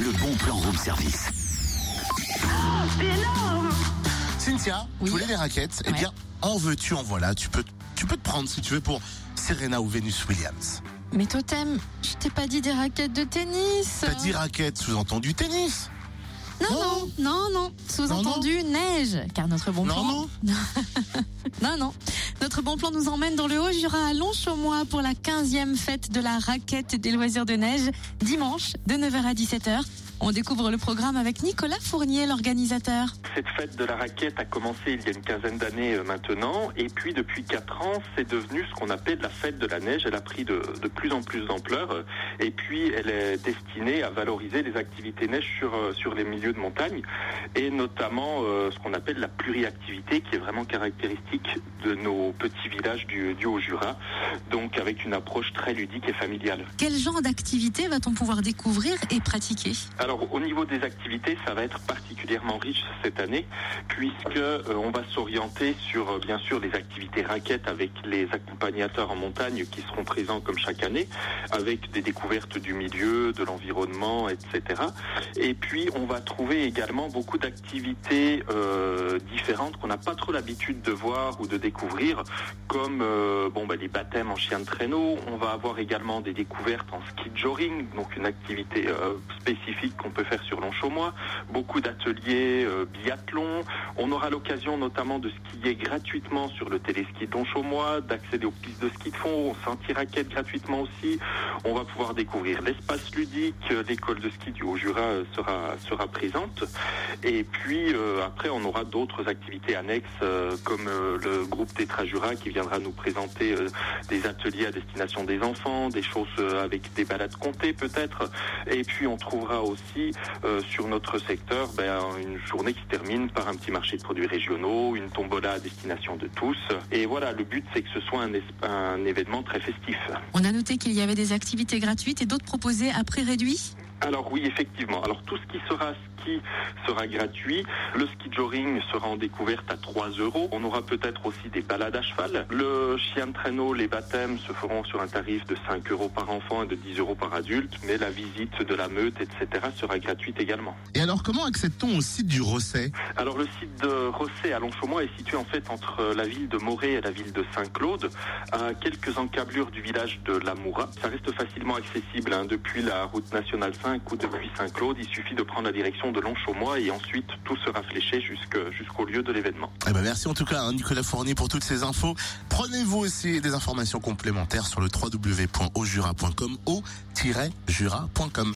le bon plan room service. C'est énorme Cynthia, Oui. tu voulais les raquettes? Eh Ouais. bien, en veux-tu, en voilà. Tu peux, tu peux te prendre si tu veux pour Serena ou Venus Williams. Mais Totem, je t'ai pas dit des raquettes de tennis. T'as dit raquettes, sous-entendu tennis. Non, Non. non, non, non. Sous-entendu neige. Car notre bon Non, plan. non. Non, non. Notre bon plan nous emmène dans le Haut-Jura à Longchaumois pour la 15e fête de la raquette et des loisirs de neige, dimanche de 9h à 17h. On découvre le programme avec Nicolas Fournier, l'organisateur. Cette fête de la raquette a commencé il y a une quinzaine d'années euh, maintenant, et puis depuis quatre ans, c'est devenu ce qu'on appelle la fête de la neige. Elle a pris de, de plus en plus d'ampleur, et puis elle est destinée à valoriser les activités neige sur euh, sur les milieux de montagne, et notamment euh, ce qu'on appelle la pluriactivité, qui est vraiment caractéristique de nos petits villages du, du Haut-Jura, donc avec une approche très ludique et familiale. Quel genre d'activité va-t-on pouvoir découvrir et pratiquer? Alors au niveau des activités, ça va être particulièrement riche cette année puisque euh, on va s'orienter sur euh, bien sûr les activités raquettes avec les accompagnateurs en montagne qui seront présents comme chaque année avec des découvertes du milieu, de l'environnement, etc. Et puis on va trouver également beaucoup d'activités euh, différentes qu'on n'a pas trop l'habitude de voir ou de découvrir comme bon bah, les baptêmes en chien de traîneau. On va avoir également des découvertes en ski joring, donc une activité spécifique qu'on peut faire sur Longchaumois. Beaucoup d'ateliers euh, biathlon. On aura l'occasion notamment de skier gratuitement sur le téléski de Longchaumois, d'accéder aux pistes de ski de fond, au sentier raquette gratuitement aussi. On va pouvoir découvrir l'espace ludique. euh, L'école de ski du Haut-Jura euh, sera sera présente. Et puis après, on aura d'autres activités annexes comme le groupe Tetra Jura qui viendra nous présenter des ateliers à destination des enfants, des choses avec des balades comptées peut-être. Et puis on trouvera aussi euh, sur notre secteur ben, une journée qui se termine par un petit marché de produits régionaux, une tombola à destination de tous. Et voilà, le but c'est que ce soit un, un événement très festif. On a noté qu'il y avait des activités gratuites et d'autres proposées à prix réduit? Alors oui, effectivement. Alors tout ce qui sera ski sera gratuit. Le ski joring sera en découverte à 3 euros. On aura peut-être aussi des balades à cheval. Le chien de traîneau, les baptêmes se feront sur un tarif de 5 euros par enfant et de 10 euros par adulte. Mais la visite de la meute, etc. sera gratuite également. Et alors, comment accède-t-on au site du Rosset? Alors le site de Rosset à Longchaumois est situé en fait entre la ville de Morée et la ville de Saint-Claude, à quelques encablures du village de La Moura. Ça reste facilement accessible hein, depuis la route nationale 5 ou depuis Saint-Claude. Il suffit de prendre la direction de Longchaumois et ensuite tout sera fléché jusqu'au lieu de l'événement. Eh ben merci en tout cas, hein, Nicolas Fournier, pour toutes ces infos. Prenez-vous aussi des informations complémentaires sur le www.aujura.com, au-jura.com.